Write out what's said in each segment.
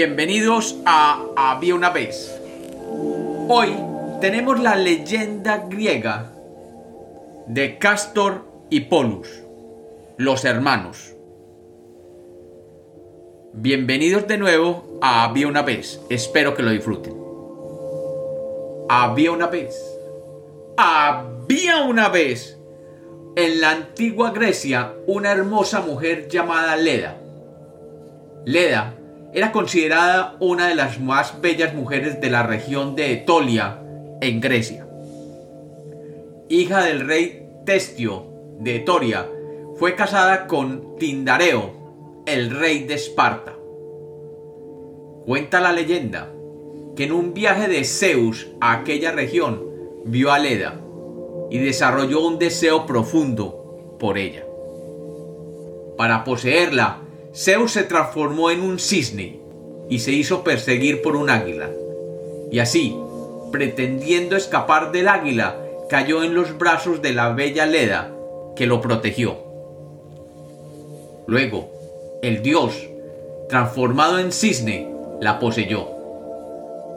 Bienvenidos a Había una vez. Hoy tenemos la leyenda griega de Castor y Polus, los hermanos. Bienvenidos de nuevo a Había una vez. Espero que lo disfruten. Había una vez. Había una vez en la antigua Grecia una hermosa mujer llamada Leda. Leda era considerada una de las más bellas mujeres de la región de Etolia, en Grecia. Hija del rey Testio de Etoria, fue casada con Tindareo, el rey de Esparta. Cuenta la leyenda que en un viaje de Zeus a aquella región vio a Leda y desarrolló un deseo profundo por ella. Para poseerla, Zeus se transformó en un cisne y se hizo perseguir por un águila. Y así, pretendiendo escapar del águila, cayó en los brazos de la bella Leda, que lo protegió. Luego, el dios, transformado en cisne, la poseyó.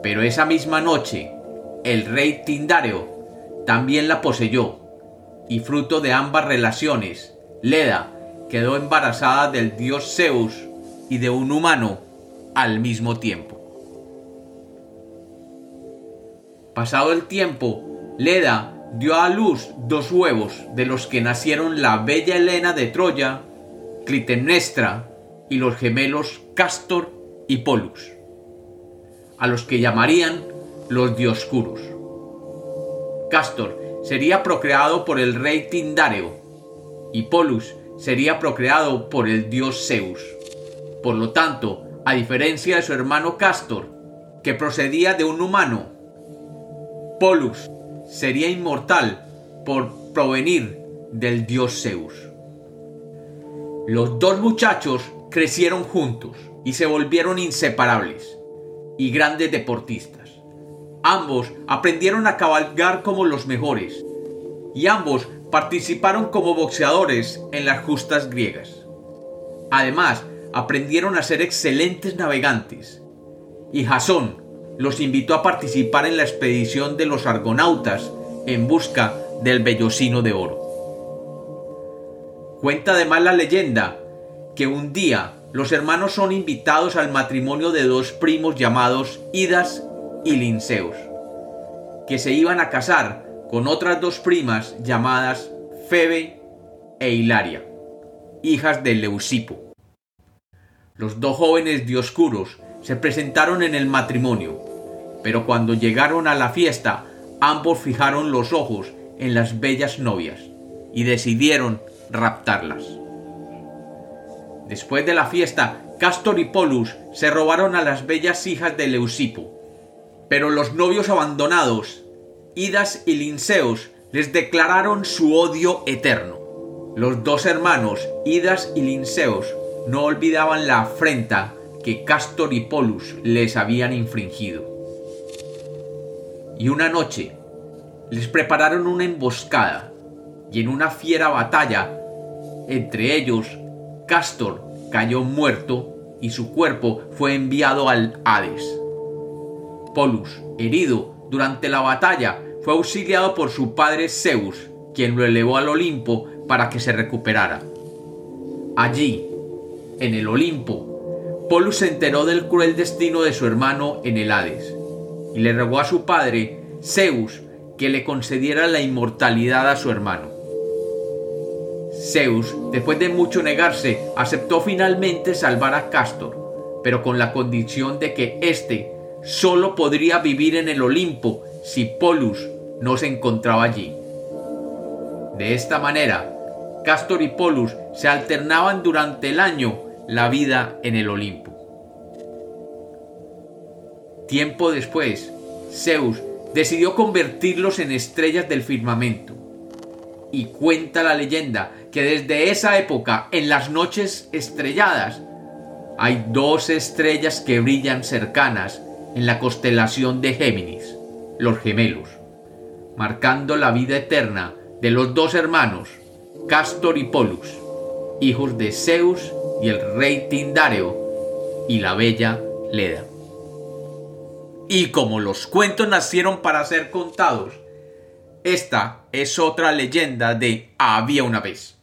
Pero esa misma noche, el rey Tindareo también la poseyó, y fruto de ambas relaciones, Leda quedó embarazada del dios Zeus y de un humano al mismo tiempo. Pasado el tiempo, Leda dio a luz dos huevos de los que nacieron la bella Helena de Troya, Clitemnestra y los gemelos Castor y Polus, a los que llamarían los Dioscuros. Castor sería procreado por el rey Tindareo y Polus sería procreado por el dios Zeus. Por lo tanto, a diferencia de su hermano Castor, que procedía de un humano, Polus sería inmortal por provenir del dios Zeus. Los dos muchachos crecieron juntos y se volvieron inseparables y grandes deportistas. Ambos aprendieron a cabalgar como los mejores y ambos participaron como boxeadores en las justas griegas. Además, aprendieron a ser excelentes navegantes. Y Jasón los invitó a participar en la expedición de los argonautas en busca del vellocino de oro. Cuenta además la leyenda que un día los hermanos son invitados al matrimonio de dos primos llamados Idas y Linceus, que se iban a casar con otras dos primas llamadas Febe e Hilaria, hijas de Leucipo. Los dos jóvenes dioscuros se presentaron en el matrimonio, pero cuando llegaron a la fiesta, ambos fijaron los ojos en las bellas novias y decidieron raptarlas. Después de la fiesta, Castor y Polus se robaron a las bellas hijas de Leucipo, pero los novios abandonados Idas y Linceos les declararon su odio eterno. Los dos hermanos, Idas y Linceos, no olvidaban la afrenta que Castor y Polus les habían infringido. Y una noche les prepararon una emboscada y en una fiera batalla entre ellos Castor cayó muerto y su cuerpo fue enviado al Hades. Polus, herido, durante la batalla fue auxiliado por su padre Zeus, quien lo elevó al Olimpo para que se recuperara. Allí, en el Olimpo, Polus se enteró del cruel destino de su hermano en el Hades y le rogó a su padre, Zeus, que le concediera la inmortalidad a su hermano. Zeus, después de mucho negarse, aceptó finalmente salvar a Castor, pero con la condición de que éste solo podría vivir en el Olimpo si Polus no se encontraba allí. De esta manera, Castor y Polus se alternaban durante el año la vida en el Olimpo. Tiempo después, Zeus decidió convertirlos en estrellas del firmamento. Y cuenta la leyenda que desde esa época, en las noches estrelladas, hay dos estrellas que brillan cercanas en la constelación de Géminis, los gemelos, marcando la vida eterna de los dos hermanos, Castor y Polus, hijos de Zeus y el rey Tindareo y la bella Leda. Y como los cuentos nacieron para ser contados, esta es otra leyenda de Había una vez.